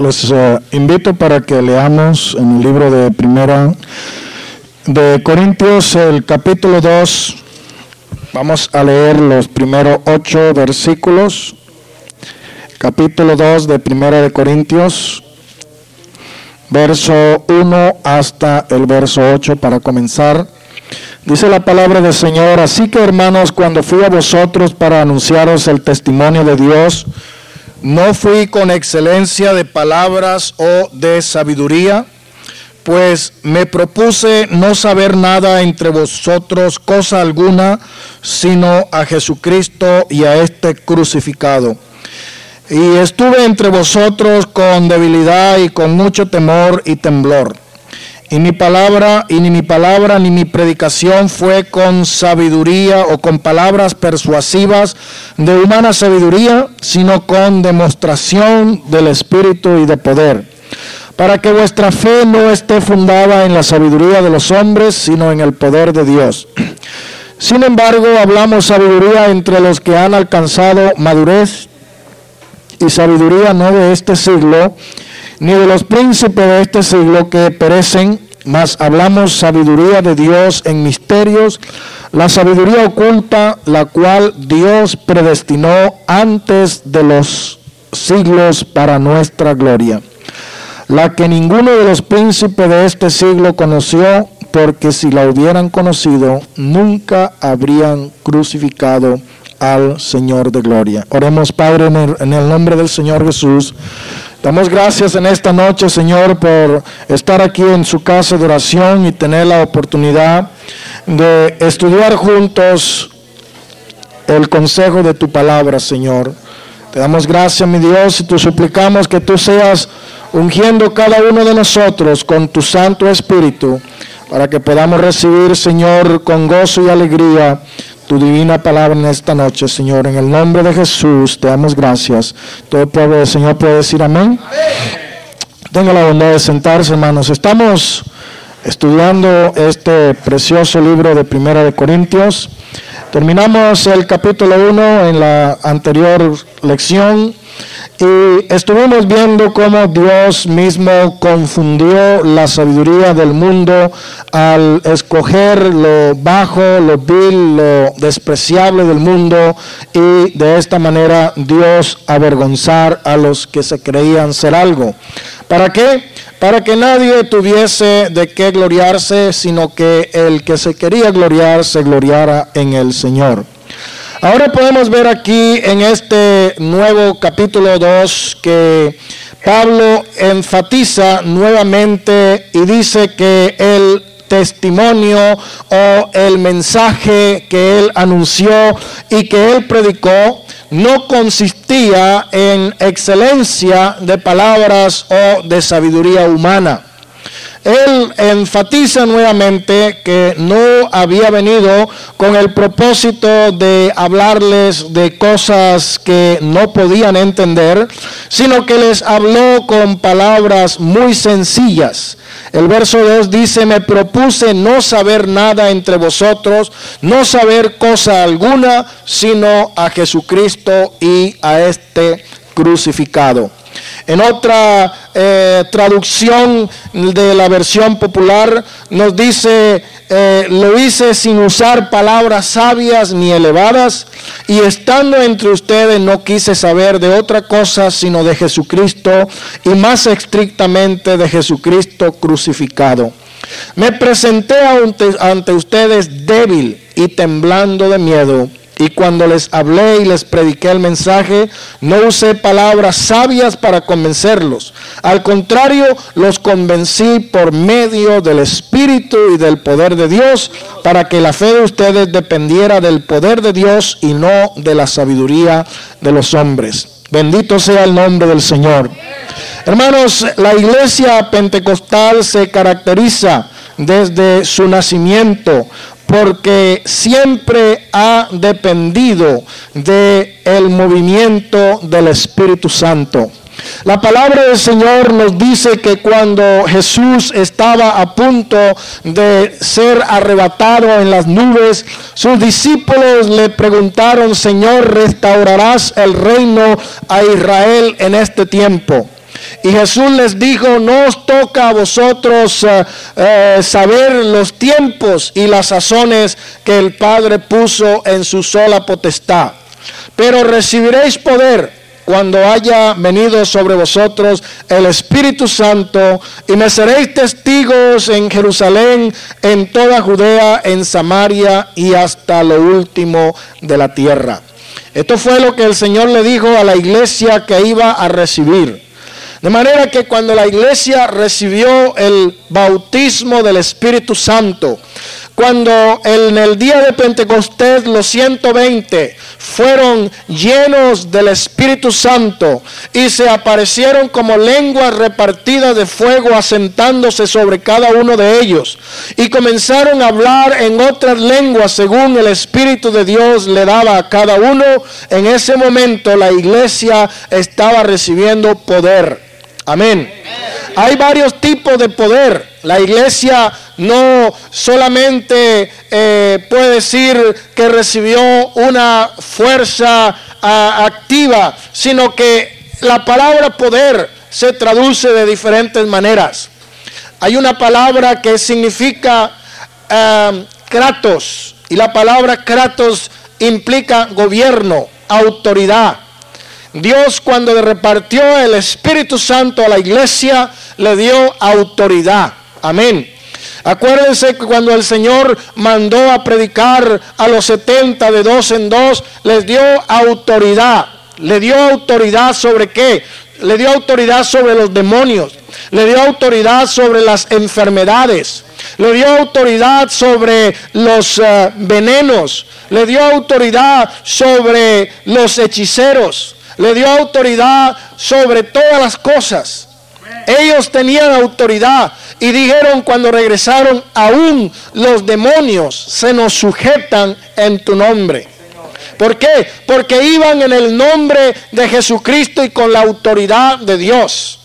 Los eh, invito para que leamos en el libro de Primera de Corintios, el capítulo 2. Vamos a leer los primeros ocho versículos. Capítulo 2 de Primera de Corintios, verso 1 hasta el verso 8 para comenzar. Dice la palabra del Señor, así que hermanos, cuando fui a vosotros para anunciaros el testimonio de Dios, no fui con excelencia de palabras o de sabiduría, pues me propuse no saber nada entre vosotros, cosa alguna, sino a Jesucristo y a este crucificado. Y estuve entre vosotros con debilidad y con mucho temor y temblor. Y mi palabra, y ni mi palabra ni mi predicación fue con sabiduría o con palabras persuasivas de humana sabiduría, sino con demostración del Espíritu y de poder, para que vuestra fe no esté fundada en la sabiduría de los hombres, sino en el poder de Dios. Sin embargo, hablamos sabiduría entre los que han alcanzado madurez y sabiduría no de este siglo, ni de los príncipes de este siglo que perecen, mas hablamos sabiduría de Dios en misterios, la sabiduría oculta, la cual Dios predestinó antes de los siglos para nuestra gloria, la que ninguno de los príncipes de este siglo conoció, porque si la hubieran conocido, nunca habrían crucificado al Señor de gloria. Oremos, Padre, en el, en el nombre del Señor Jesús. Damos gracias en esta noche, Señor, por estar aquí en su casa de oración y tener la oportunidad de estudiar juntos el consejo de tu palabra, Señor. Te damos gracias, mi Dios, y te suplicamos que tú seas ungiendo cada uno de nosotros con tu Santo Espíritu, para que podamos recibir, Señor, con gozo y alegría tu divina palabra en esta noche, Señor. En el nombre de Jesús te damos gracias. Todo pueblo Señor puede decir amén. Tenga la bondad de sentarse, hermanos. Estamos estudiando este precioso libro de Primera de Corintios. Terminamos el capítulo 1 en la anterior lección y estuvimos viendo cómo Dios mismo confundió la sabiduría del mundo al escoger lo bajo, lo vil, lo despreciable del mundo y de esta manera Dios avergonzar a los que se creían ser algo. ¿Para qué? Para que nadie tuviese de qué gloriarse, sino que el que se quería gloriar se gloriara en el Señor. Ahora podemos ver aquí en este nuevo capítulo 2 que Pablo enfatiza nuevamente y dice que el testimonio o el mensaje que él anunció y que él predicó no consistía en excelencia de palabras o de sabiduría humana él enfatiza nuevamente que no había venido con el propósito de hablarles de cosas que no podían entender, sino que les habló con palabras muy sencillas. El verso 2 dice, me propuse no saber nada entre vosotros, no saber cosa alguna, sino a Jesucristo y a este crucificado. En otra eh, traducción de la versión popular nos dice, eh, lo hice sin usar palabras sabias ni elevadas, y estando entre ustedes no quise saber de otra cosa sino de Jesucristo, y más estrictamente de Jesucristo crucificado. Me presenté ante ustedes débil y temblando de miedo y cuando les hablé y les prediqué el mensaje, no usé palabras sabias para convencerlos. Al contrario, los convencí por medio del Espíritu y del poder de Dios, para que la fe de ustedes dependiera del poder de Dios y no de la sabiduría de los hombres. Bendito sea el nombre del Señor. Hermanos, la iglesia pentecostal se caracteriza desde su nacimiento porque siempre ha dependido del el movimiento del Espíritu Santo. La palabra del Señor nos dice que cuando Jesús estaba a punto de ser arrebatado en las nubes, sus discípulos le preguntaron, Señor, ¿restaurarás el reino a Israel en este tiempo? Y Jesús les dijo, no os toca a vosotros eh, eh, saber los tiempos y las sazones que el Padre puso en su sola potestad, pero recibiréis poder cuando haya venido sobre vosotros el Espíritu Santo y me seréis testigos en Jerusalén, en toda Judea, en Samaria y hasta lo último de la tierra. Esto fue lo que el Señor le dijo a la iglesia que iba a recibir. De manera que cuando la iglesia recibió el bautismo del Espíritu Santo, cuando en el día de Pentecostés los 120 fueron llenos del Espíritu Santo y se aparecieron como lenguas repartidas de fuego asentándose sobre cada uno de ellos y comenzaron a hablar en otras lenguas según el Espíritu de Dios le daba a cada uno, en ese momento la iglesia estaba recibiendo poder. Amén. Hay varios tipos de poder. La iglesia no solamente eh, puede decir que recibió una fuerza ah, activa, sino que la palabra poder se traduce de diferentes maneras. Hay una palabra que significa ah, kratos y la palabra kratos implica gobierno, autoridad. Dios cuando le repartió el Espíritu Santo a la iglesia, le dio autoridad. Amén. Acuérdense que cuando el Señor mandó a predicar a los 70 de dos en dos, les dio autoridad. ¿Le dio autoridad sobre qué? Le dio autoridad sobre los demonios. Le dio autoridad sobre las enfermedades. Le dio autoridad sobre los eh, venenos. Le dio autoridad sobre los hechiceros le dio autoridad sobre todas las cosas. Ellos tenían autoridad y dijeron cuando regresaron, aún los demonios se nos sujetan en tu nombre. ¿Por qué? Porque iban en el nombre de Jesucristo y con la autoridad de Dios.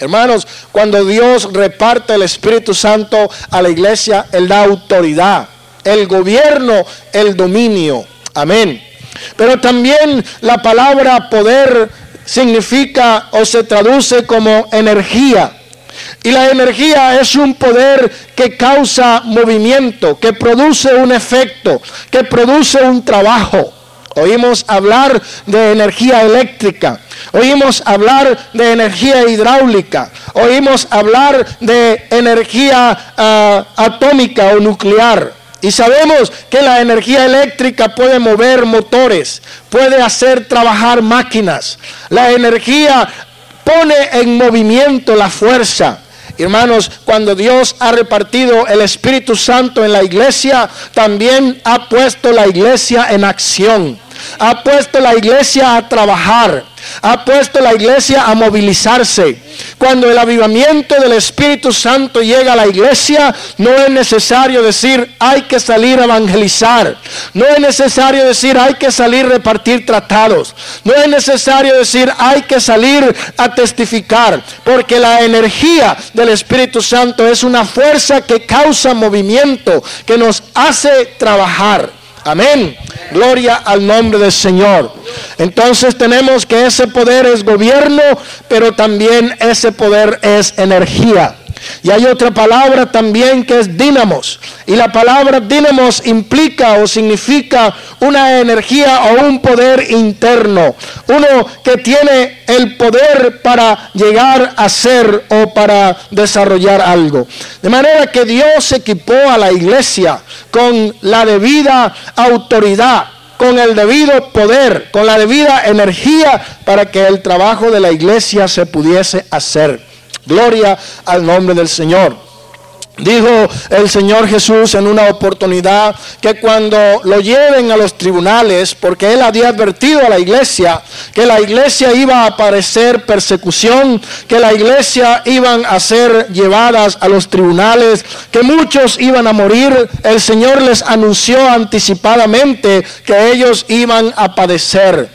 Hermanos, cuando Dios reparte el Espíritu Santo a la iglesia, Él da autoridad, el gobierno, el dominio. Amén. Pero también la palabra poder significa o se traduce como energía. Y la energía es un poder que causa movimiento, que produce un efecto, que produce un trabajo. Oímos hablar de energía eléctrica, oímos hablar de energía hidráulica, oímos hablar de energía ah, atómica o nuclear. Y sabemos que la energía eléctrica puede mover motores, puede hacer trabajar máquinas. La energía pone en movimiento la fuerza. Hermanos, cuando Dios ha repartido el Espíritu Santo en la iglesia, también ha puesto la iglesia en acción. Ha puesto la iglesia a trabajar ha puesto la iglesia a movilizarse. Cuando el avivamiento del Espíritu Santo llega a la iglesia, no es necesario decir hay que salir a evangelizar. No es necesario decir hay que salir a repartir tratados. No es necesario decir hay que salir a testificar. Porque la energía del Espíritu Santo es una fuerza que causa movimiento, que nos hace trabajar. Amén. Gloria al nombre del Señor. Entonces tenemos que ese poder es gobierno, pero también ese poder es energía. Y hay otra palabra también que es dínamos. Y la palabra dínamos implica o significa una energía o un poder interno. Uno que tiene el poder para llegar a ser o para desarrollar algo. De manera que Dios equipó a la iglesia con la debida autoridad con el debido poder, con la debida energía para que el trabajo de la iglesia se pudiese hacer. Gloria al nombre del Señor. Dijo el Señor Jesús en una oportunidad que cuando lo lleven a los tribunales, porque él había advertido a la iglesia que la iglesia iba a padecer persecución, que la iglesia iban a ser llevadas a los tribunales, que muchos iban a morir, el Señor les anunció anticipadamente que ellos iban a padecer,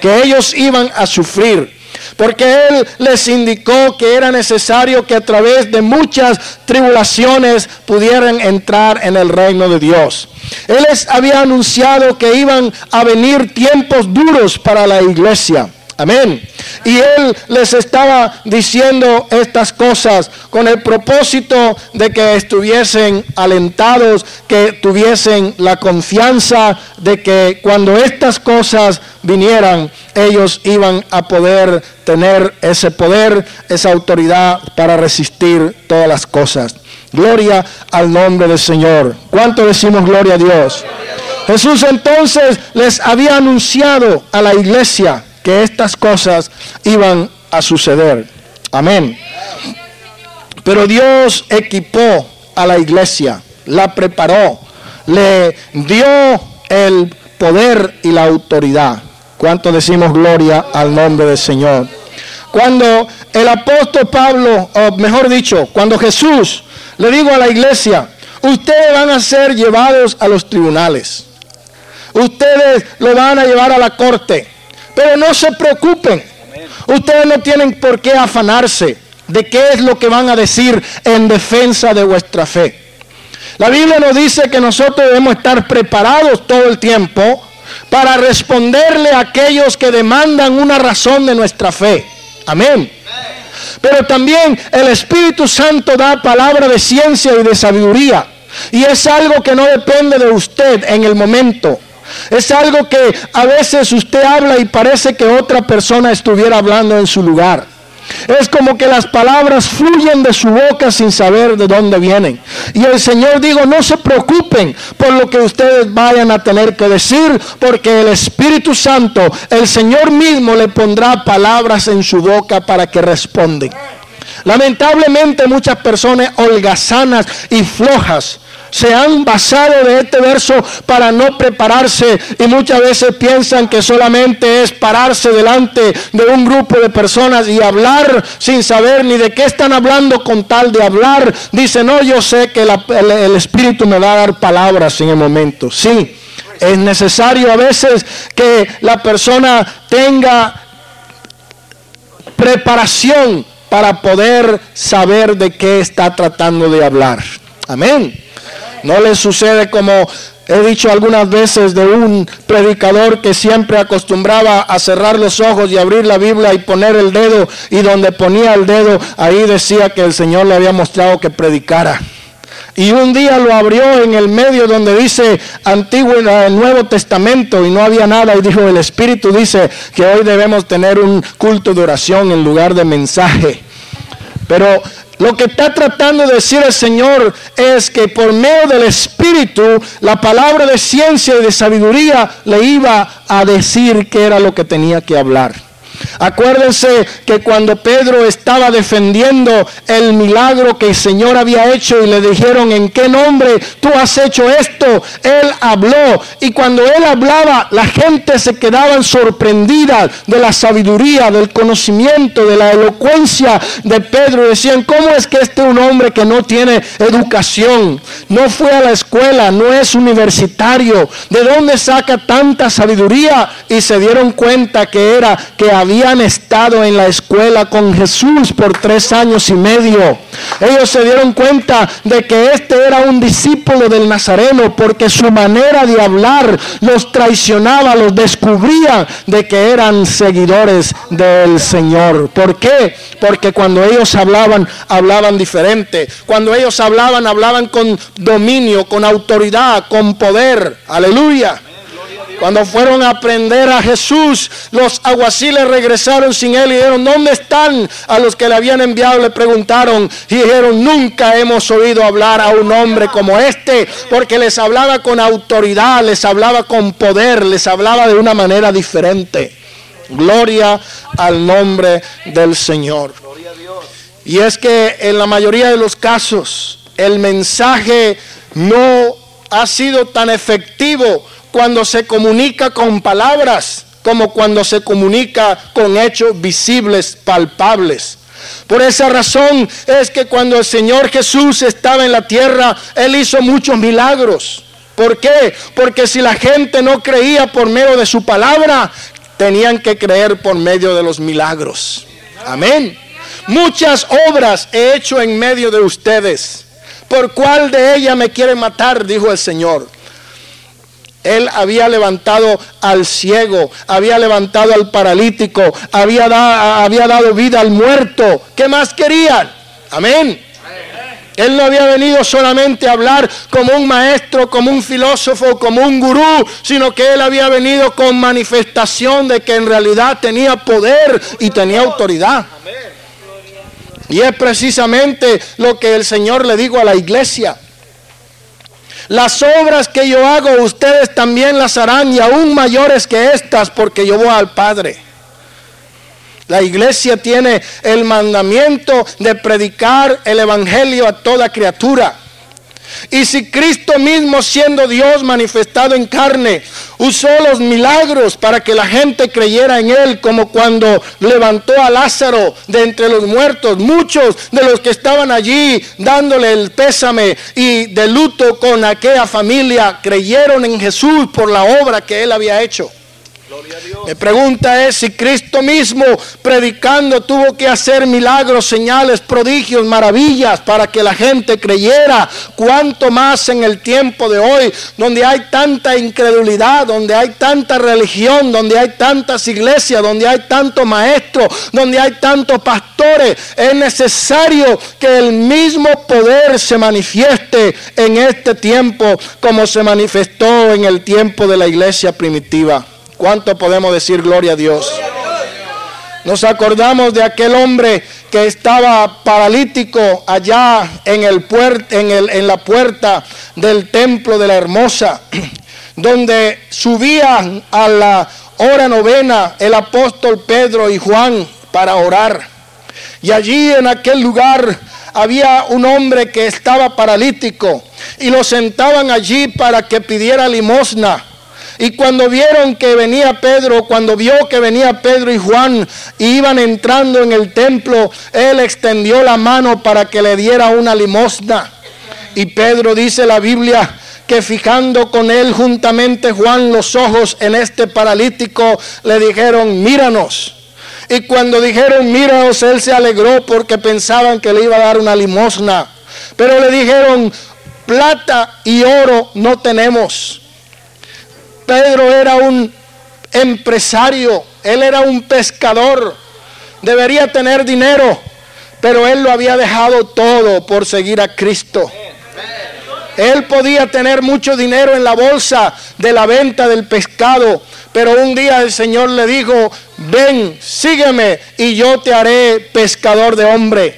que ellos iban a sufrir porque Él les indicó que era necesario que a través de muchas tribulaciones pudieran entrar en el reino de Dios. Él les había anunciado que iban a venir tiempos duros para la iglesia. Amén. Y él les estaba diciendo estas cosas con el propósito de que estuviesen alentados, que tuviesen la confianza de que cuando estas cosas vinieran, ellos iban a poder tener ese poder, esa autoridad para resistir todas las cosas. Gloria al nombre del Señor. ¿Cuánto decimos gloria a Dios? Jesús entonces les había anunciado a la iglesia que estas cosas iban a suceder. Amén. Pero Dios equipó a la iglesia, la preparó, le dio el poder y la autoridad. ¿Cuánto decimos gloria al nombre del Señor? Cuando el apóstol Pablo, o mejor dicho, cuando Jesús le dijo a la iglesia, ustedes van a ser llevados a los tribunales. Ustedes lo van a llevar a la corte. Pero no se preocupen. Ustedes no tienen por qué afanarse de qué es lo que van a decir en defensa de vuestra fe. La Biblia nos dice que nosotros debemos estar preparados todo el tiempo para responderle a aquellos que demandan una razón de nuestra fe. Amén. Pero también el Espíritu Santo da palabra de ciencia y de sabiduría. Y es algo que no depende de usted en el momento. Es algo que a veces usted habla y parece que otra persona estuviera hablando en su lugar. Es como que las palabras fluyen de su boca sin saber de dónde vienen. Y el Señor dijo, no se preocupen por lo que ustedes vayan a tener que decir, porque el Espíritu Santo, el Señor mismo le pondrá palabras en su boca para que responden. Lamentablemente muchas personas holgazanas y flojas se han basado de este verso para no prepararse y muchas veces piensan que solamente es pararse delante de un grupo de personas y hablar sin saber ni de qué están hablando con tal de hablar. Dice, no, yo sé que el, el Espíritu me va a dar palabras en el momento. Sí, es necesario a veces que la persona tenga preparación para poder saber de qué está tratando de hablar. Amén. No le sucede como he dicho algunas veces de un predicador que siempre acostumbraba a cerrar los ojos y abrir la Biblia y poner el dedo y donde ponía el dedo ahí decía que el Señor le había mostrado que predicara. Y un día lo abrió en el medio donde dice Antiguo y Nuevo Testamento y no había nada. Y dijo, el Espíritu dice que hoy debemos tener un culto de oración en lugar de mensaje. Pero lo que está tratando de decir el Señor es que por medio del Espíritu, la palabra de ciencia y de sabiduría le iba a decir qué era lo que tenía que hablar. Acuérdense que cuando Pedro estaba defendiendo el milagro que el Señor había hecho y le dijeron, ¿en qué nombre tú has hecho esto? Él habló y cuando él hablaba la gente se quedaba sorprendida de la sabiduría, del conocimiento, de la elocuencia de Pedro. Decían, ¿cómo es que este es un hombre que no tiene educación? No fue a la escuela, no es universitario. ¿De dónde saca tanta sabiduría? Y se dieron cuenta que era que había habían estado en la escuela con Jesús por tres años y medio. Ellos se dieron cuenta de que este era un discípulo del Nazareno porque su manera de hablar los traicionaba, los descubría de que eran seguidores del Señor. ¿Por qué? Porque cuando ellos hablaban, hablaban diferente. Cuando ellos hablaban, hablaban con dominio, con autoridad, con poder. Aleluya. Cuando fueron a aprender a Jesús, los aguaciles regresaron sin él y dijeron, ¿dónde están? A los que le habían enviado le preguntaron y dijeron, nunca hemos oído hablar a un hombre como este, porque les hablaba con autoridad, les hablaba con poder, les hablaba de una manera diferente. Gloria al nombre del Señor. Y es que en la mayoría de los casos el mensaje no ha sido tan efectivo cuando se comunica con palabras como cuando se comunica con hechos visibles, palpables. Por esa razón es que cuando el Señor Jesús estaba en la tierra, Él hizo muchos milagros. ¿Por qué? Porque si la gente no creía por medio de su palabra, tenían que creer por medio de los milagros. Amén. Muchas obras he hecho en medio de ustedes. ¿Por cuál de ellas me quieren matar? Dijo el Señor. Él había levantado al ciego, había levantado al paralítico, había, dado vida al muerto. ¿Qué más querían? Amén. Él no había venido solamente a hablar como un maestro, como un filósofo, como un gurú, sino que él había venido con manifestación de que en realidad tenía poder y tenía autoridad. Y es precisamente lo que el Señor le dijo a la iglesia. Las obras que yo hago, ustedes también las harán y aún mayores que estas, porque yo voy al Padre. La iglesia tiene el mandamiento de predicar el Evangelio a toda criatura. Y si Cristo mismo siendo Dios manifestado en carne, usó los milagros para que la gente creyera en Él, como cuando levantó a Lázaro de entre los muertos, muchos de los que estaban allí dándole el pésame y de luto con aquella familia, creyeron en Jesús por la obra que Él había hecho. Mi pregunta es si Cristo mismo predicando tuvo que hacer milagros, señales, prodigios, maravillas para que la gente creyera. Cuánto más en el tiempo de hoy, donde hay tanta incredulidad, donde hay tanta religión, donde hay tantas iglesias, donde hay tantos maestros, donde hay tantos pastores. Es necesario que el mismo poder se manifieste en este tiempo como se manifestó en el tiempo de la iglesia primitiva. ¿Cuánto podemos decir gloria a Dios? Nos acordamos de aquel hombre que estaba paralítico allá en, el en, el, en la puerta del templo de la hermosa, donde subían a la hora novena el apóstol Pedro y Juan para orar. Y allí en aquel lugar había un hombre que estaba paralítico y lo sentaban allí para que pidiera limosna. Y cuando vieron que venía Pedro, cuando vio que venía Pedro y Juan iban entrando en el templo, él extendió la mano para que le diera una limosna. Y Pedro dice la Biblia que fijando con él juntamente Juan los ojos en este paralítico, le dijeron, míranos. Y cuando dijeron, míranos, él se alegró porque pensaban que le iba a dar una limosna. Pero le dijeron, plata y oro no tenemos Pedro era un empresario, él era un pescador, debería tener dinero, pero él lo había dejado todo por seguir a Cristo. Él podía tener mucho dinero en la bolsa de la venta del pescado, pero un día el Señor le dijo, ven, sígueme y yo te haré pescador de hombre.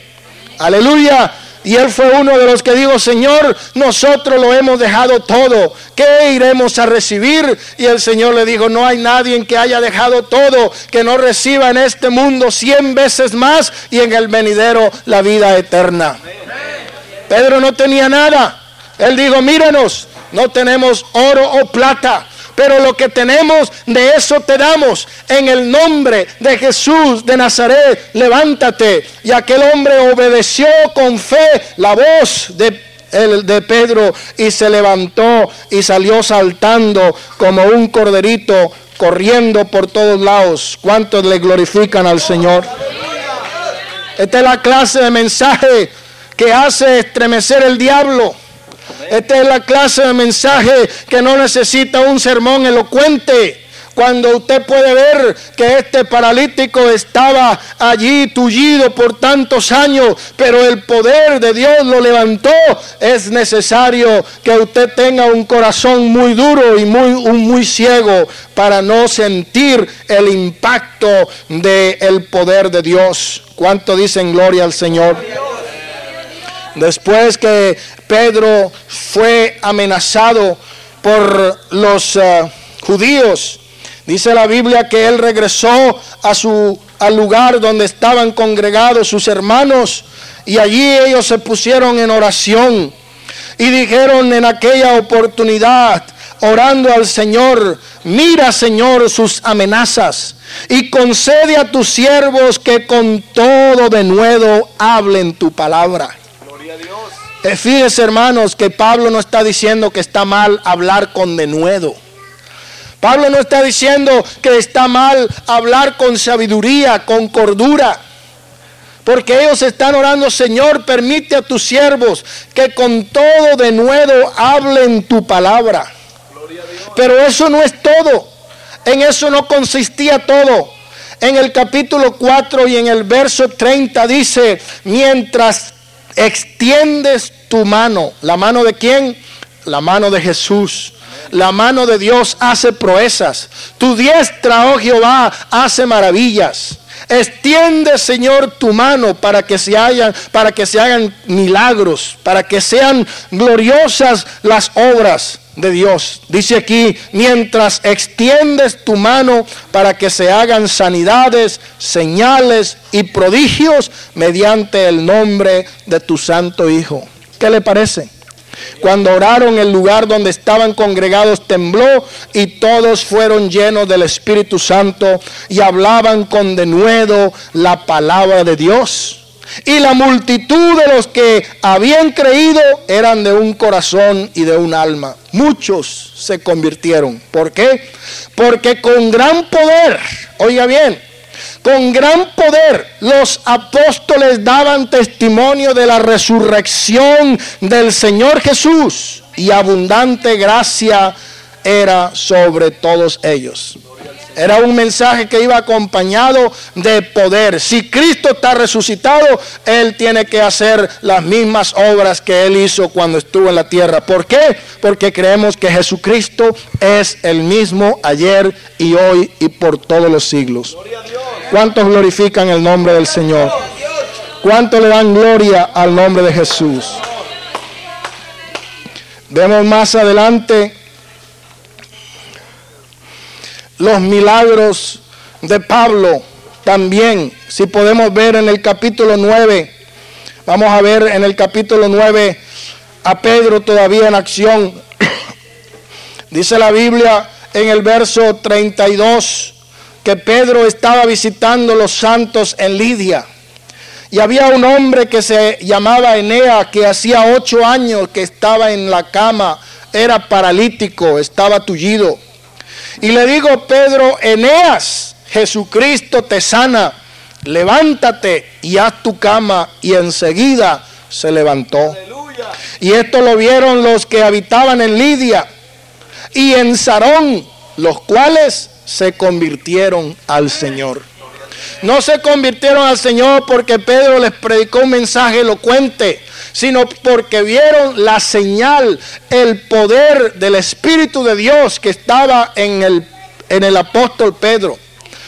Aleluya. Y él fue uno de los que dijo, Señor, nosotros lo hemos dejado todo. ¿Qué iremos a recibir? Y el Señor le dijo, no hay nadie que haya dejado todo, que no reciba en este mundo cien veces más y en el venidero la vida eterna. Pedro no tenía nada. Él dijo, míranos, no tenemos oro o plata, pero lo que tenemos de eso te damos. En el nombre de Jesús de Nazaret, levántate. Y aquel hombre obedeció con fe la voz de de Pedro y se levantó y salió saltando como un corderito corriendo por todos lados. ¿Cuántos le glorifican al Señor? Esta es la clase de mensaje que hace estremecer el diablo. Esta es la clase de mensaje que no necesita un sermón elocuente. Cuando usted puede ver que este paralítico estaba allí tullido por tantos años, pero el poder de Dios lo levantó, es necesario que usted tenga un corazón muy duro y muy, muy ciego para no sentir el impacto del poder de Dios. ¿Cuánto dicen gloria al Señor? Después que Pedro fue amenazado por los eh, judíos, dice la Biblia que él regresó a su al lugar donde estaban congregados sus hermanos y allí ellos se pusieron en oración y dijeron en aquella oportunidad orando al Señor, mira Señor sus amenazas y concede a tus siervos que con todo de nuevo hablen tu palabra. Eh, fíjense hermanos que Pablo no está diciendo que está mal hablar con denuedo. Pablo no está diciendo que está mal hablar con sabiduría, con cordura. Porque ellos están orando, Señor, permite a tus siervos que con todo denuedo hablen tu palabra. Pero eso no es todo. En eso no consistía todo. En el capítulo 4 y en el verso 30 dice, mientras extiendes tu mano, ¿la mano de quién? La mano de Jesús. La mano de Dios hace proezas. Tu diestra, oh Jehová, hace maravillas. Extiende, Señor, tu mano para que se hayan, para que se hagan milagros, para que sean gloriosas las obras de Dios. Dice aquí, mientras extiendes tu mano para que se hagan sanidades, señales y prodigios mediante el nombre de tu santo Hijo. ¿Qué le parece? Cuando oraron, el lugar donde estaban congregados tembló y todos fueron llenos del Espíritu Santo y hablaban con denuedo la palabra de Dios. Y la multitud de los que habían creído eran de un corazón y de un alma. Muchos se convirtieron. ¿Por qué? Porque con gran poder, oiga bien, con gran poder los apóstoles daban testimonio de la resurrección del Señor Jesús y abundante gracia era sobre todos ellos. Era un mensaje que iba acompañado de poder. Si Cristo está resucitado, Él tiene que hacer las mismas obras que Él hizo cuando estuvo en la tierra. ¿Por qué? Porque creemos que Jesucristo es el mismo ayer y hoy y por todos los siglos. ¿Cuántos glorifican el nombre del Señor? ¿Cuántos le dan gloria al nombre de Jesús? Vemos más adelante los milagros de Pablo también. Si podemos ver en el capítulo 9, vamos a ver en el capítulo 9 a Pedro todavía en acción. Dice la Biblia en el verso 32 que Pedro estaba visitando los santos en Lidia. Y había un hombre que se llamaba Enea, que hacía ocho años que estaba en la cama, era paralítico, estaba tullido. Y le digo, Pedro, Eneas, Jesucristo te sana, levántate y haz tu cama. Y enseguida se levantó. Y esto lo vieron los que habitaban en Lidia y en Sarón, los cuales se convirtieron al Señor. No se convirtieron al Señor porque Pedro les predicó un mensaje elocuente, sino porque vieron la señal, el poder del Espíritu de Dios que estaba en el, en el apóstol Pedro.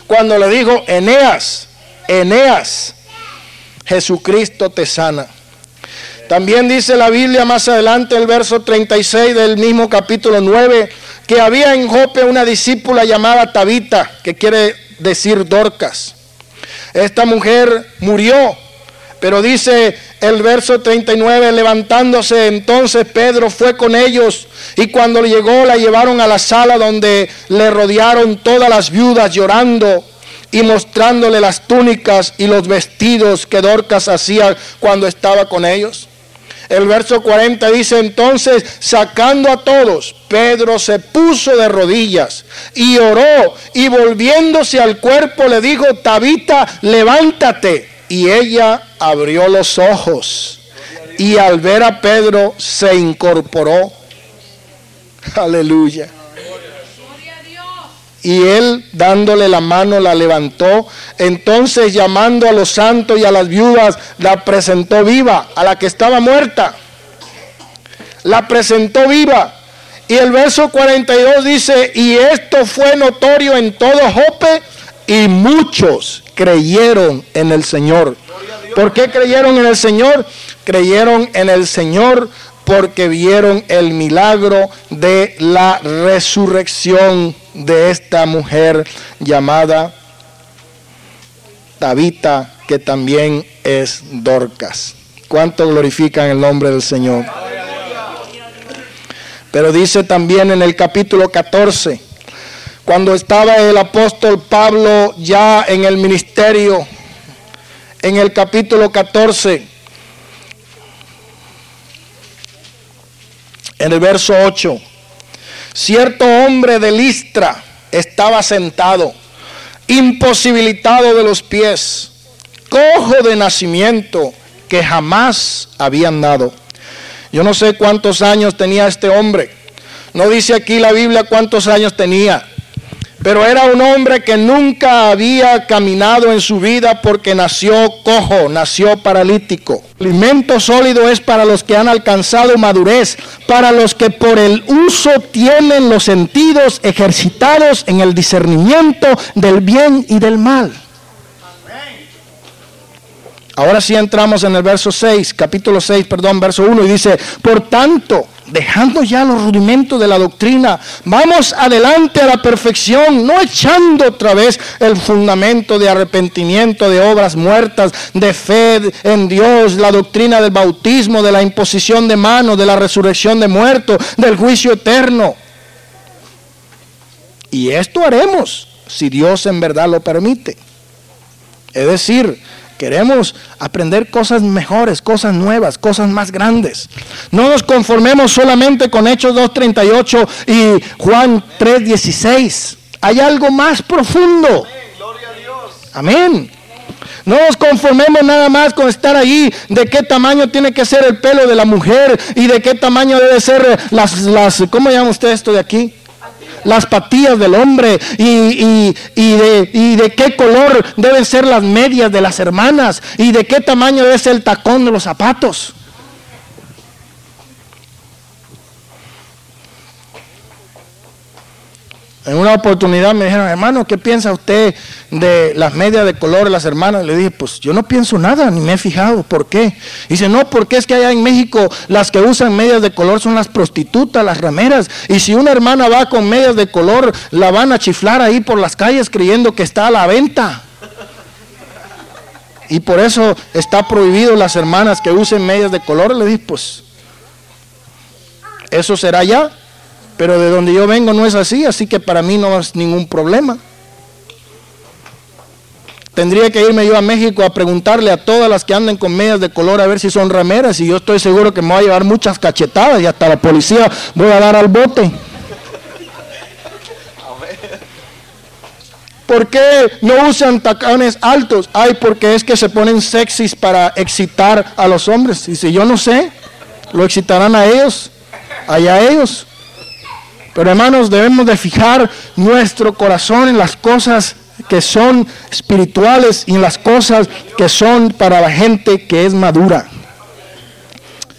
Cuando le dijo, Eneas, Eneas, Jesucristo te sana. También dice la Biblia más adelante, el verso 36 del mismo capítulo 9, que había en Jope una discípula llamada Tabita, que quiere decir Dorcas. Esta mujer murió, pero dice el verso 39, levantándose entonces Pedro fue con ellos y cuando llegó la llevaron a la sala donde le rodearon todas las viudas llorando y mostrándole las túnicas y los vestidos que Dorcas hacía cuando estaba con ellos. El verso 40 dice entonces, sacando a todos, Pedro se puso de rodillas y oró y volviéndose al cuerpo le dijo, Tabita, levántate. Y ella abrió los ojos y al ver a Pedro se incorporó. Aleluya. Y él dándole la mano la levantó. Entonces llamando a los santos y a las viudas, la presentó viva, a la que estaba muerta. La presentó viva. Y el verso 42 dice, y esto fue notorio en todo Jope y muchos creyeron en el Señor. ¿Por qué creyeron en el Señor? Creyeron en el Señor porque vieron el milagro de la resurrección de esta mujer llamada Tabita, que también es Dorcas. ¿Cuánto glorifican el nombre del Señor? Pero dice también en el capítulo 14, cuando estaba el apóstol Pablo ya en el ministerio, en el capítulo 14, en el verso 8, Cierto hombre de Listra estaba sentado, imposibilitado de los pies, cojo de nacimiento, que jamás habían dado. Yo no sé cuántos años tenía este hombre. No dice aquí la Biblia cuántos años tenía. Pero era un hombre que nunca había caminado en su vida porque nació cojo, nació paralítico. Alimento sólido es para los que han alcanzado madurez, para los que por el uso tienen los sentidos ejercitados en el discernimiento del bien y del mal. Ahora sí entramos en el verso 6, capítulo 6, perdón, verso 1, y dice, por tanto, dejando ya los rudimentos de la doctrina, vamos adelante a la perfección, no echando otra vez el fundamento de arrepentimiento, de obras muertas, de fe en Dios, la doctrina del bautismo, de la imposición de manos, de la resurrección de muertos, del juicio eterno. Y esto haremos si Dios en verdad lo permite. Es decir, Queremos aprender cosas mejores, cosas nuevas, cosas más grandes. No nos conformemos solamente con Hechos 2.38 y Juan 3.16. Hay algo más profundo. Amén. No nos conformemos nada más con estar ahí de qué tamaño tiene que ser el pelo de la mujer y de qué tamaño debe ser las, las ¿cómo llama usted esto de aquí? Las patillas del hombre y, de, y, de, qué color deben ser las medias de las hermanas y de qué tamaño debe ser el tacón de los zapatos. En una oportunidad me dijeron, hermano, ¿qué piensa usted de las medias de color de las hermanas? Le dije, pues yo no pienso nada, ni me he fijado. ¿Por qué? Dice, no, porque es que allá en México las que usan medias de color son las prostitutas, las rameras. Y si una hermana va con medias de color, la van a chiflar ahí por las calles creyendo que está a la venta. Y por eso está prohibido las hermanas que usen medias de color. Le dije, pues, ¿eso será ya? Pero de donde yo vengo no es así, así que para mí no es ningún problema. Tendría que irme yo a México a preguntarle a todas las que anden con medias de color a ver si son rameras y yo estoy seguro que me voy a llevar muchas cachetadas y hasta la policía voy a dar al bote. ¿Por qué no usan tacones altos? Ay, porque es que se ponen sexys para excitar a los hombres. Y si yo no sé, lo excitarán a ellos, allá ellos. Pero hermanos, debemos de fijar nuestro corazón en las cosas que son espirituales y en las cosas que son para la gente que es madura.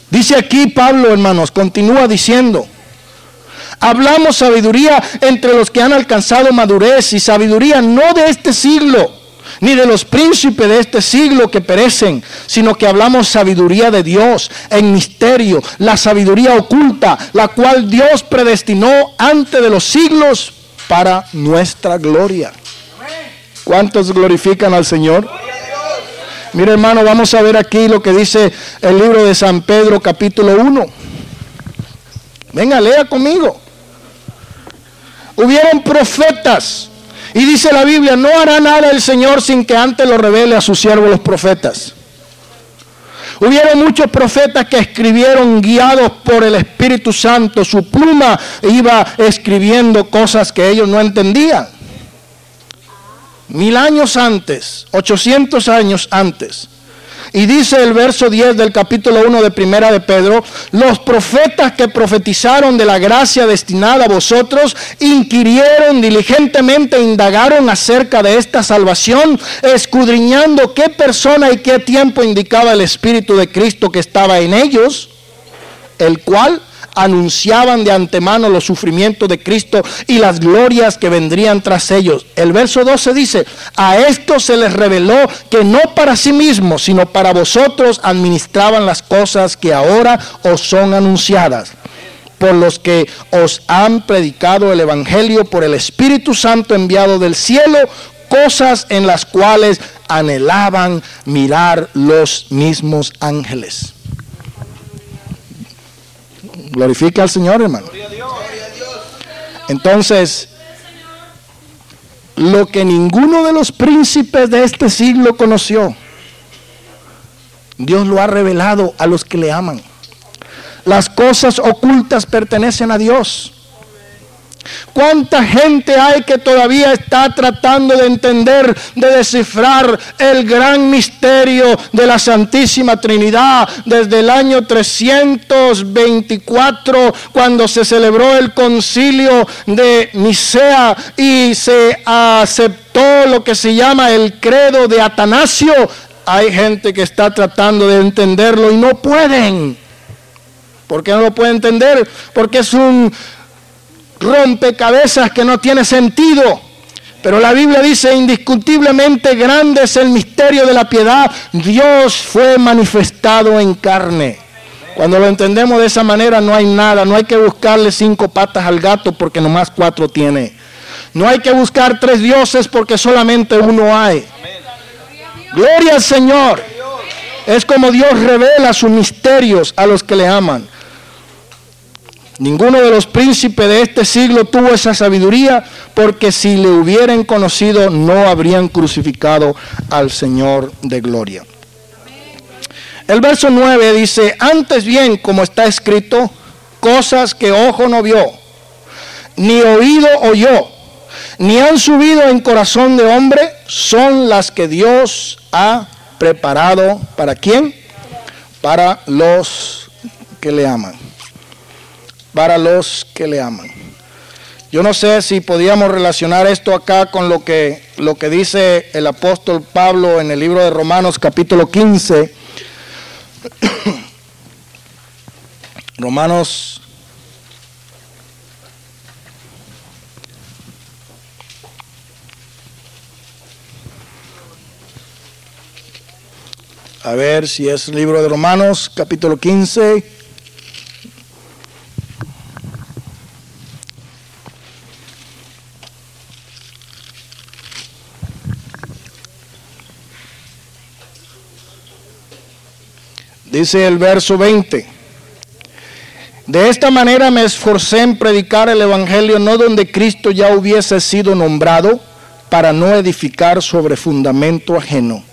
Dice aquí Pablo, hermanos, continúa diciendo, hablamos sabiduría entre los que han alcanzado madurez y sabiduría no de este siglo ni de los príncipes de este siglo que perecen, sino que hablamos sabiduría de Dios en misterio, la sabiduría oculta, la cual Dios predestinó antes de los siglos para nuestra gloria. ¿Cuántos glorifican al Señor? Mira hermano, vamos a ver aquí lo que dice el libro de San Pedro capítulo 1. Venga, lea conmigo. Hubieron profetas y dice la Biblia, no hará nada el Señor sin que antes lo revele a sus siervos los profetas. Hubieron muchos profetas que escribieron guiados por el Espíritu Santo. Su pluma iba escribiendo cosas que ellos no entendían. Mil años antes, ochocientos años antes, y dice el verso 10 del capítulo 1 de Primera de Pedro, los profetas que profetizaron de la gracia destinada a vosotros, inquirieron diligentemente, indagaron acerca de esta salvación, escudriñando qué persona y qué tiempo indicaba el Espíritu de Cristo que estaba en ellos, el cual anunciaban de antemano los sufrimientos de Cristo y las glorias que vendrían tras ellos. El verso 12 dice, a esto se les reveló que no para sí mismos, sino para vosotros administraban las cosas que ahora os son anunciadas por los que os han predicado el Evangelio por el Espíritu Santo enviado del cielo, cosas en las cuales anhelaban mirar los mismos ángeles. Glorifica al Señor, hermano. Entonces, lo que ninguno de los príncipes de este siglo conoció, Dios lo ha revelado a los que le aman. Las cosas ocultas pertenecen a Dios. ¿Cuánta gente hay que todavía está tratando de entender, de descifrar el gran misterio de la Santísima Trinidad desde el año 324, cuando se celebró el concilio de Nicea y se aceptó lo que se llama el credo de Atanasio? Hay gente que está tratando de entenderlo y no pueden. ¿Por qué no lo pueden entender? Porque es un rompecabezas que no tiene sentido. Pero la Biblia dice indiscutiblemente grande es el misterio de la piedad. Dios fue manifestado en carne. Cuando lo entendemos de esa manera no hay nada, no hay que buscarle cinco patas al gato porque nomás cuatro tiene. No hay que buscar tres dioses porque solamente uno hay. Gloria al Señor. Es como Dios revela sus misterios a los que le aman. Ninguno de los príncipes de este siglo tuvo esa sabiduría, porque si le hubieran conocido no habrían crucificado al Señor de gloria. El verso 9 dice, antes bien, como está escrito, cosas que ojo no vio, ni oído oyó, ni han subido en corazón de hombre, son las que Dios ha preparado para quién? Para los que le aman para los que le aman. Yo no sé si podíamos relacionar esto acá con lo que, lo que dice el apóstol Pablo en el libro de Romanos capítulo 15. Romanos A ver si es libro de Romanos, capítulo 15. Dice el verso 20. De esta manera me esforcé en predicar el Evangelio no donde Cristo ya hubiese sido nombrado para no edificar sobre fundamento ajeno,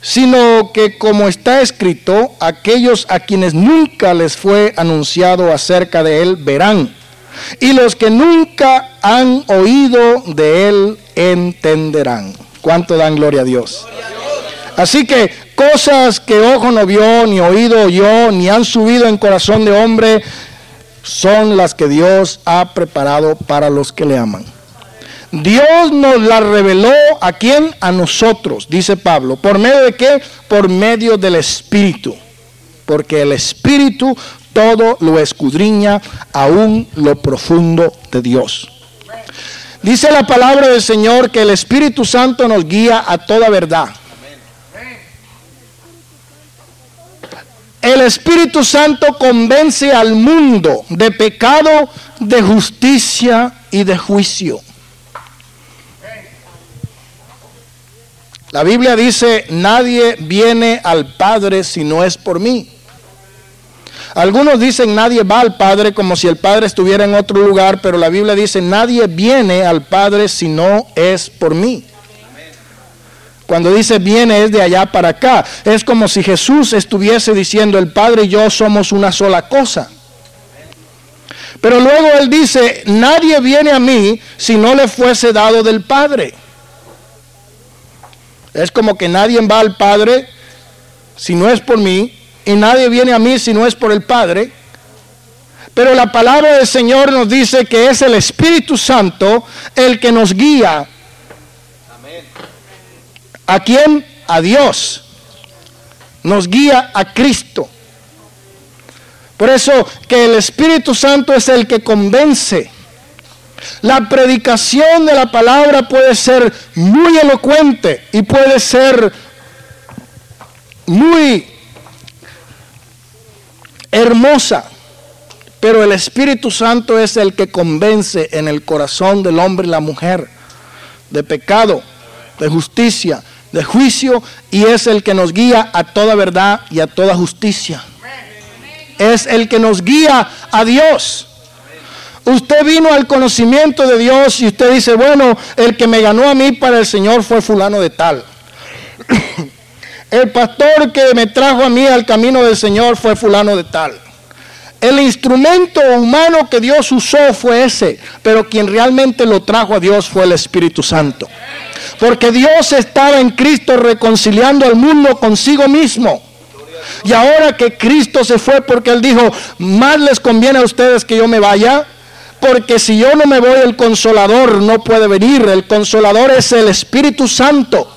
sino que como está escrito, aquellos a quienes nunca les fue anunciado acerca de él verán, y los que nunca han oído de él entenderán. ¿Cuánto dan gloria a Dios? Así que cosas que ojo no vio, ni oído oyó, ni han subido en corazón de hombre, son las que Dios ha preparado para los que le aman. Dios nos las reveló a quién? A nosotros, dice Pablo. ¿Por medio de qué? Por medio del Espíritu. Porque el Espíritu todo lo escudriña, aún lo profundo de Dios. Dice la palabra del Señor que el Espíritu Santo nos guía a toda verdad. El Espíritu Santo convence al mundo de pecado, de justicia y de juicio. La Biblia dice, nadie viene al Padre si no es por mí. Algunos dicen nadie va al Padre como si el Padre estuviera en otro lugar, pero la Biblia dice nadie viene al Padre si no es por mí. Cuando dice viene es de allá para acá. Es como si Jesús estuviese diciendo el Padre y yo somos una sola cosa. Pero luego él dice, nadie viene a mí si no le fuese dado del Padre. Es como que nadie va al Padre si no es por mí y nadie viene a mí si no es por el Padre. Pero la palabra del Señor nos dice que es el Espíritu Santo el que nos guía ¿A quién? A Dios. Nos guía a Cristo. Por eso que el Espíritu Santo es el que convence. La predicación de la palabra puede ser muy elocuente y puede ser muy hermosa, pero el Espíritu Santo es el que convence en el corazón del hombre y la mujer de pecado, de justicia, de juicio y es el que nos guía a toda verdad y a toda justicia. Es el que nos guía a Dios. Usted vino al conocimiento de Dios y usted dice, bueno, el que me ganó a mí para el Señor fue fulano de tal. el pastor que me trajo a mí al camino del Señor fue fulano de tal. El instrumento humano que Dios usó fue ese, pero quien realmente lo trajo a Dios fue el Espíritu Santo. Porque Dios estaba en Cristo reconciliando al mundo consigo mismo. Y ahora que Cristo se fue porque Él dijo, más les conviene a ustedes que yo me vaya, porque si yo no me voy el consolador no puede venir. El consolador es el Espíritu Santo,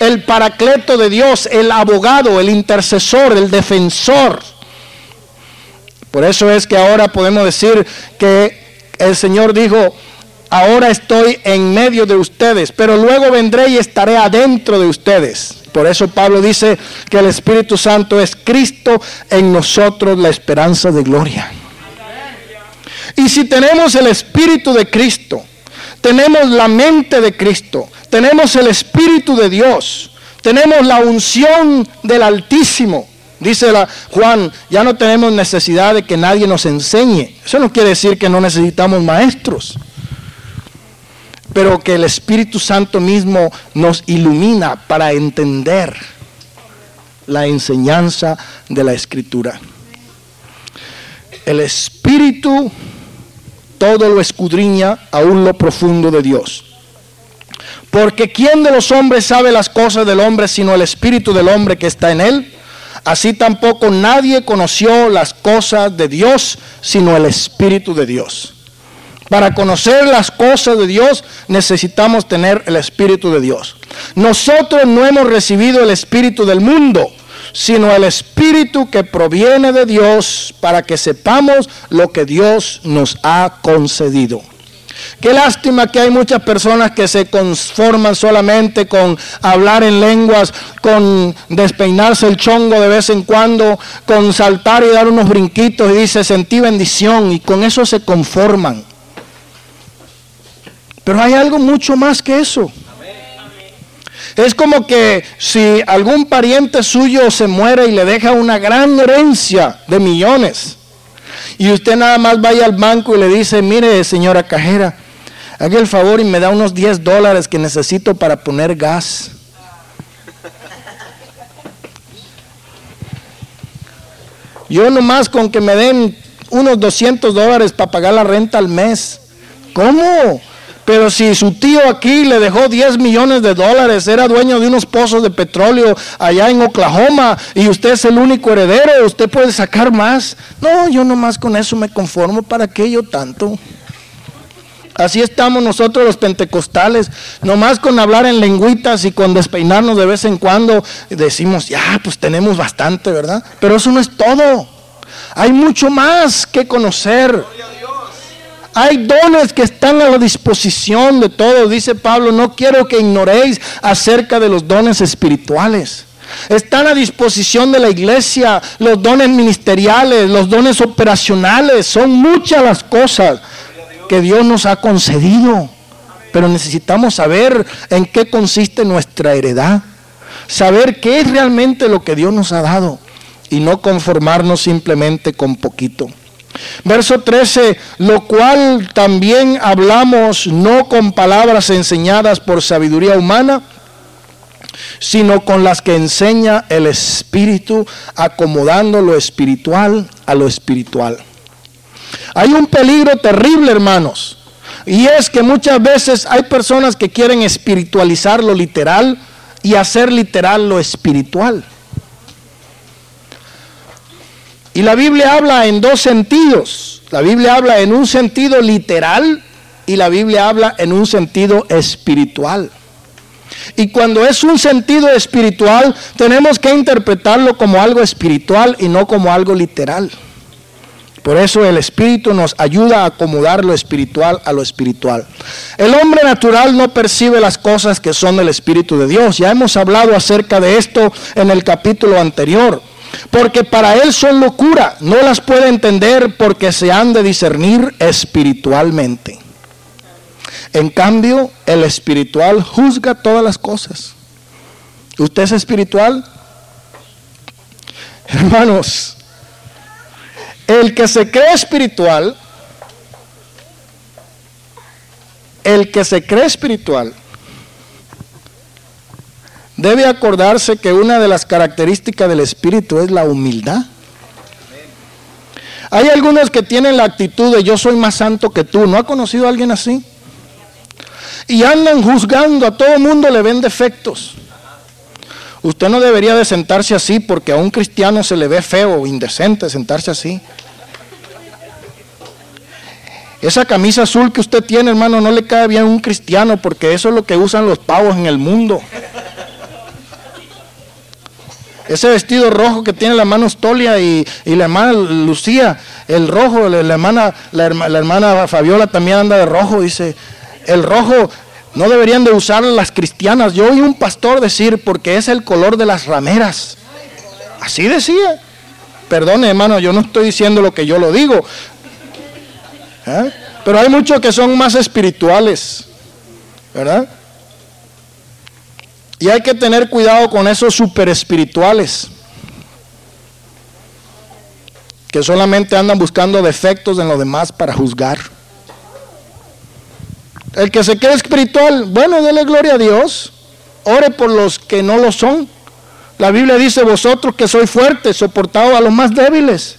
el paracleto de Dios, el abogado, el intercesor, el defensor. Por eso es que ahora podemos decir que el Señor dijo, ahora estoy en medio de ustedes, pero luego vendré y estaré adentro de ustedes. Por eso Pablo dice que el Espíritu Santo es Cristo en nosotros, la esperanza de gloria. Y si tenemos el Espíritu de Cristo, tenemos la mente de Cristo, tenemos el Espíritu de Dios, tenemos la unción del Altísimo. Dice la, Juan, ya no tenemos necesidad de que nadie nos enseñe. Eso no quiere decir que no necesitamos maestros pero que el Espíritu Santo mismo nos ilumina para entender la enseñanza de la Escritura. El Espíritu todo lo escudriña aún lo profundo de Dios. Porque ¿quién de los hombres sabe las cosas del hombre sino el Espíritu del hombre que está en él? Así tampoco nadie conoció las cosas de Dios sino el Espíritu de Dios. Para conocer las cosas de Dios necesitamos tener el Espíritu de Dios. Nosotros no hemos recibido el Espíritu del mundo, sino el Espíritu que proviene de Dios para que sepamos lo que Dios nos ha concedido. Qué lástima que hay muchas personas que se conforman solamente con hablar en lenguas, con despeinarse el chongo de vez en cuando, con saltar y dar unos brinquitos y dice sentí bendición y con eso se conforman. Pero hay algo mucho más que eso. Es como que si algún pariente suyo se muere y le deja una gran herencia de millones, y usted nada más vaya al banco y le dice, mire señora cajera, haga el favor y me da unos 10 dólares que necesito para poner gas. Yo nomás con que me den unos 200 dólares para pagar la renta al mes. ¿Cómo? Pero si su tío aquí le dejó 10 millones de dólares, era dueño de unos pozos de petróleo allá en Oklahoma y usted es el único heredero, usted puede sacar más. No, yo nomás con eso me conformo, ¿para qué yo tanto? Así estamos nosotros los pentecostales, nomás con hablar en lengüitas y con despeinarnos de vez en cuando, decimos, ya, pues tenemos bastante, ¿verdad? Pero eso no es todo. Hay mucho más que conocer. Hay dones que están a la disposición de todos. Dice Pablo, no quiero que ignoréis acerca de los dones espirituales. Están a disposición de la iglesia los dones ministeriales, los dones operacionales. Son muchas las cosas que Dios nos ha concedido. Pero necesitamos saber en qué consiste nuestra heredad. Saber qué es realmente lo que Dios nos ha dado. Y no conformarnos simplemente con poquito. Verso 13, lo cual también hablamos no con palabras enseñadas por sabiduría humana, sino con las que enseña el Espíritu, acomodando lo espiritual a lo espiritual. Hay un peligro terrible, hermanos, y es que muchas veces hay personas que quieren espiritualizar lo literal y hacer literal lo espiritual. Y la Biblia habla en dos sentidos. La Biblia habla en un sentido literal y la Biblia habla en un sentido espiritual. Y cuando es un sentido espiritual, tenemos que interpretarlo como algo espiritual y no como algo literal. Por eso el Espíritu nos ayuda a acomodar lo espiritual a lo espiritual. El hombre natural no percibe las cosas que son del Espíritu de Dios. Ya hemos hablado acerca de esto en el capítulo anterior porque para él son locura, no las puede entender porque se han de discernir espiritualmente. En cambio, el espiritual juzga todas las cosas. ¿Usted es espiritual? Hermanos, el que se cree espiritual, el que se cree espiritual, debe acordarse que una de las características del Espíritu es la humildad. Hay algunos que tienen la actitud de yo soy más santo que tú. ¿No ha conocido a alguien así? Y andan juzgando, a todo mundo le ven defectos. Usted no debería de sentarse así porque a un cristiano se le ve feo o indecente sentarse así. Esa camisa azul que usted tiene, hermano, no le cae bien a un cristiano porque eso es lo que usan los pavos en el mundo. Ese vestido rojo que tiene la hermana Ostolia y, la hermana Lucía, el rojo, la, hermana, la, la hermana Fabiola también anda de rojo, dice, el rojo no deberían de usar las cristianas. Yo oí un pastor decir, porque es el color de las rameras. Así decía. Perdone, hermano, yo no estoy diciendo lo que yo lo digo. ¿Eh? Pero hay muchos que son más espirituales. ¿Verdad? Y hay que tener cuidado con esos super espirituales. Que solamente andan buscando defectos en los demás para juzgar. El que se quede espiritual, bueno, dele gloria a Dios. Ore por los que no lo son. La Biblia dice, vosotros que sois fuertes, soportados a los más débiles.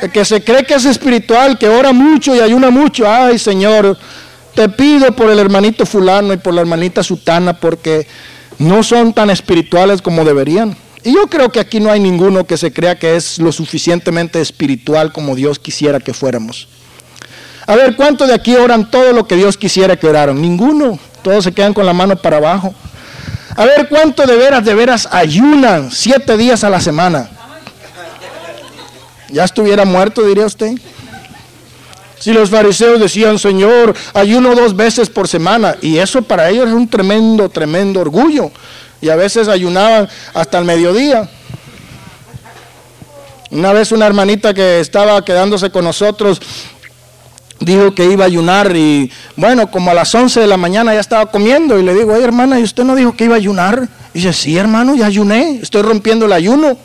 El que se cree que es espiritual, que ora mucho y ayuna mucho, ay Señor, te pido por el hermanito fulano y por la hermanita sutana, porque no son tan espirituales como deberían. Y yo creo que aquí no hay ninguno que se crea que es lo suficientemente espiritual como Dios quisiera que fuéramos. A ver, ¿cuántos de aquí oran todo lo que Dios quisiera que oraran? Ninguno. Todos se quedan con la mano para abajo. A ver, ¿cuántos de veras, de veras ayunan siete días a la semana? Ya estuviera muerto, diría usted. Si los fariseos decían, Señor, ayuno dos veces por semana, y eso para ellos es un tremendo, tremendo orgullo. Y a veces ayunaban hasta el mediodía. Una vez una hermanita que estaba quedándose con nosotros dijo que iba a ayunar y bueno, como a las 11 de la mañana ya estaba comiendo y le digo, ay hermana, ¿y usted no dijo que iba a ayunar? Y dice, sí hermano, ya ayuné, estoy rompiendo el ayuno.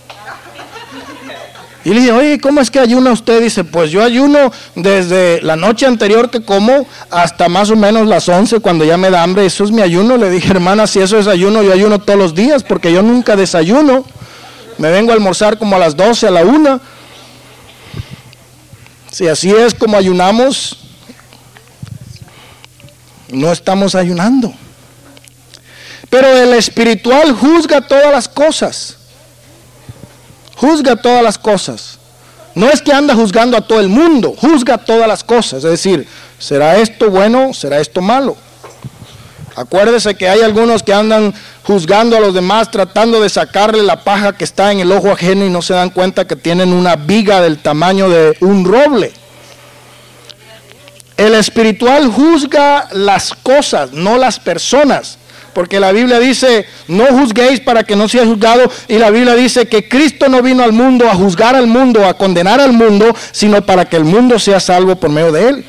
Y le dije, oye, ¿cómo es que ayuna usted? Dice, pues yo ayuno desde la noche anterior que como hasta más o menos las 11 cuando ya me da hambre. Eso es mi ayuno. Le dije, hermana, si eso es ayuno, yo ayuno todos los días porque yo nunca desayuno. Me vengo a almorzar como a las 12, a la 1. Si así es como ayunamos, no estamos ayunando. Pero el espiritual juzga todas las cosas. Juzga todas las cosas. No es que anda juzgando a todo el mundo, juzga todas las cosas. Es decir, ¿será esto bueno? ¿Será esto malo? Acuérdese que hay algunos que andan juzgando a los demás, tratando de sacarle la paja que está en el ojo ajeno y no se dan cuenta que tienen una viga del tamaño de un roble. El espiritual juzga las cosas, no las personas. Porque la Biblia dice, no juzguéis para que no sea juzgado. Y la Biblia dice que Cristo no vino al mundo a juzgar al mundo, a condenar al mundo, sino para que el mundo sea salvo por medio de él.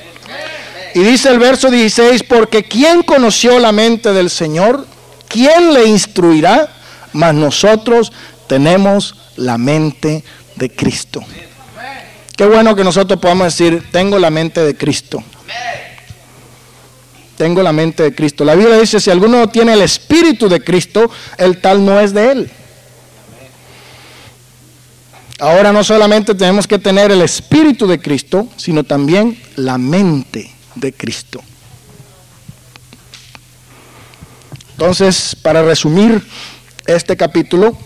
Y dice el verso 16, porque ¿quién conoció la mente del Señor? ¿Quién le instruirá? Mas nosotros tenemos la mente de Cristo. Qué bueno que nosotros podamos decir, tengo la mente de Cristo. Tengo la mente de Cristo. La Biblia dice, si alguno tiene el espíritu de Cristo, el tal no es de él. Ahora no solamente tenemos que tener el espíritu de Cristo, sino también la mente de Cristo. Entonces, para resumir este capítulo,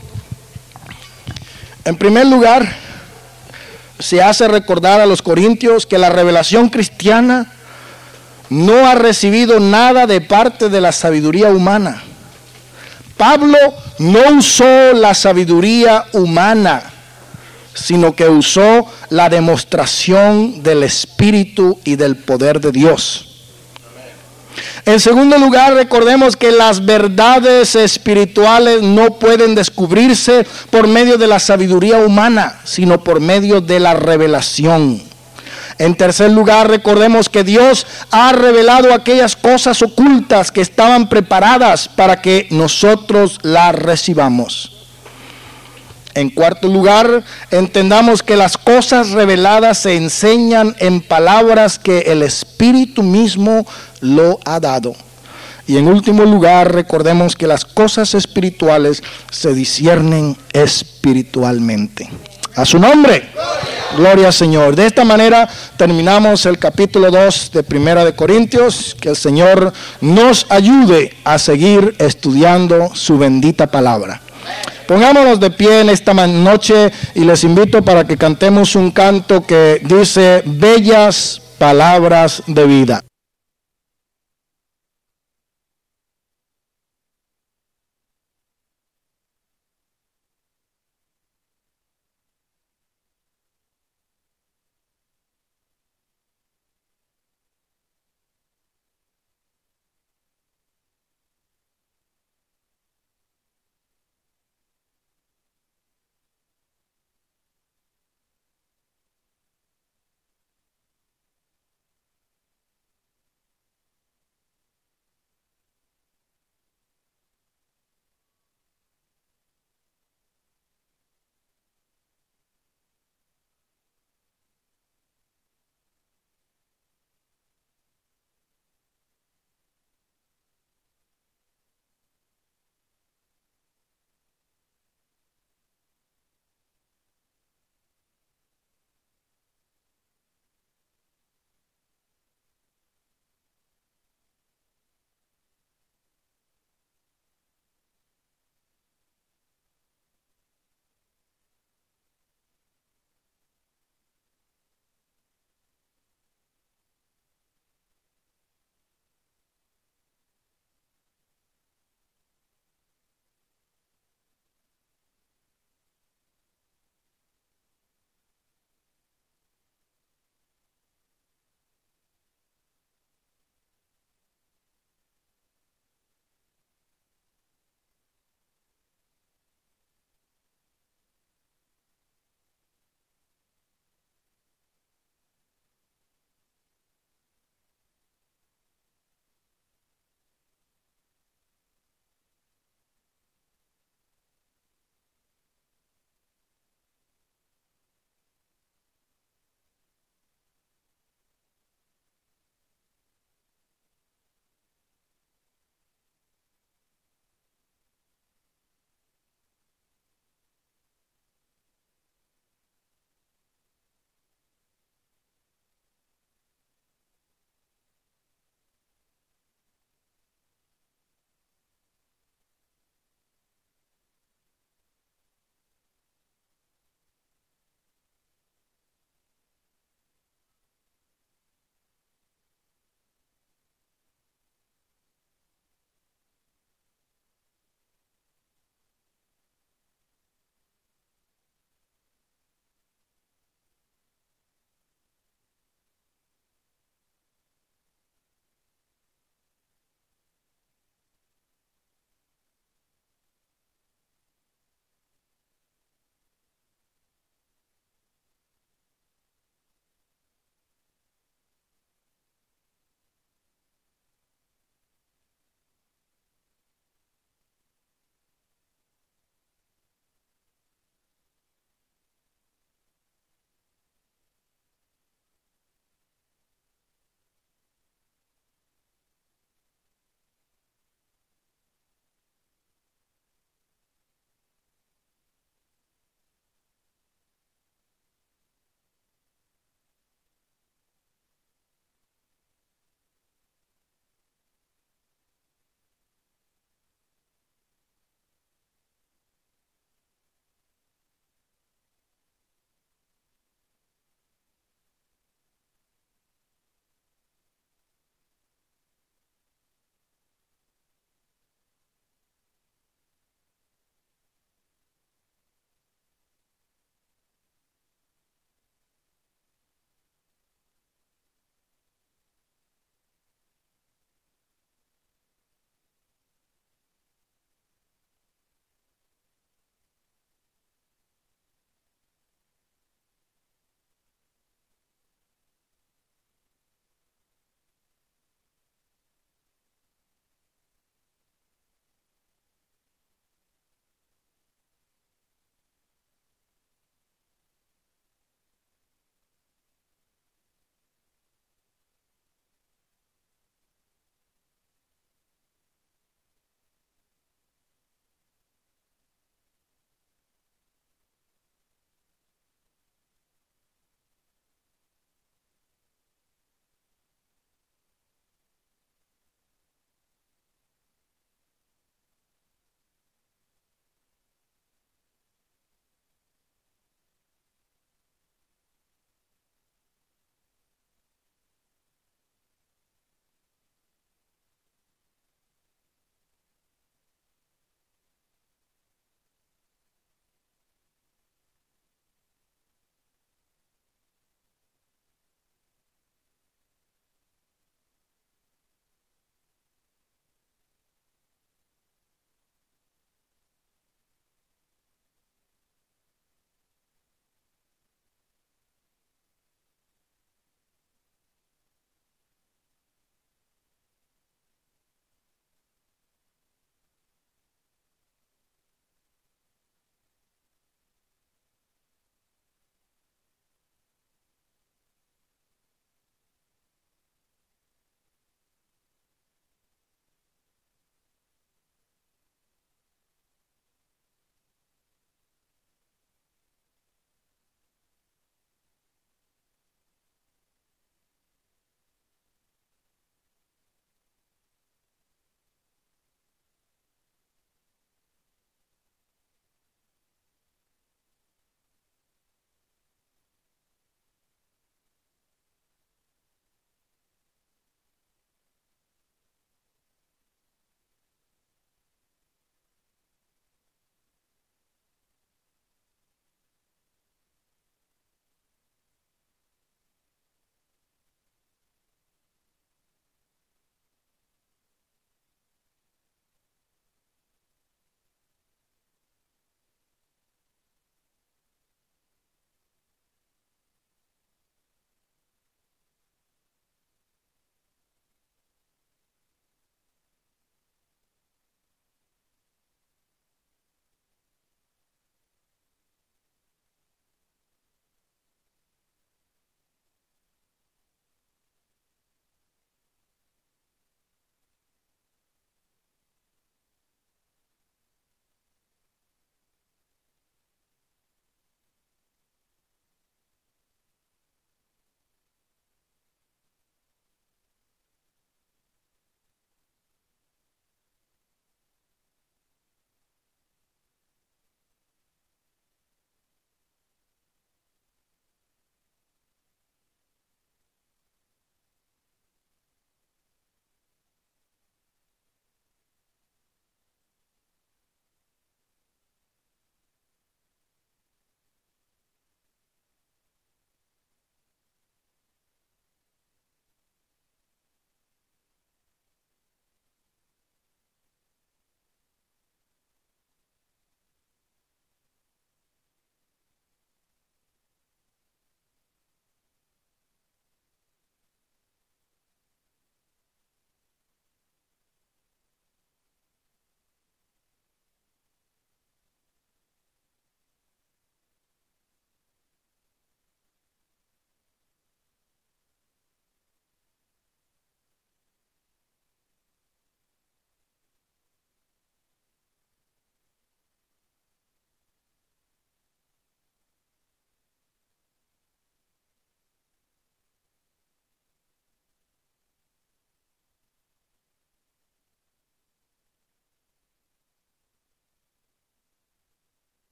en primer lugar, se hace recordar a los corintios que la revelación cristiana no ha recibido nada de parte de la sabiduría humana. Pablo no usó la sabiduría humana, sino que usó la demostración del Espíritu y del poder de Dios. En segundo lugar, recordemos que las verdades espirituales no pueden descubrirse por medio de la sabiduría humana, sino por medio de la revelación. En tercer lugar, recordemos que Dios ha revelado aquellas cosas ocultas que estaban preparadas para que nosotros las recibamos. En cuarto lugar, entendamos que las cosas reveladas se enseñan en palabras que el Espíritu mismo lo ha dado. Y en último lugar, recordemos que las cosas espirituales se disciernen espiritualmente. A su nombre. Gloria al Señor. De esta manera terminamos el capítulo 2 de Primera de Corintios. Que el Señor nos ayude a seguir estudiando su bendita palabra. Pongámonos de pie en esta noche y les invito para que cantemos un canto que dice bellas palabras de vida.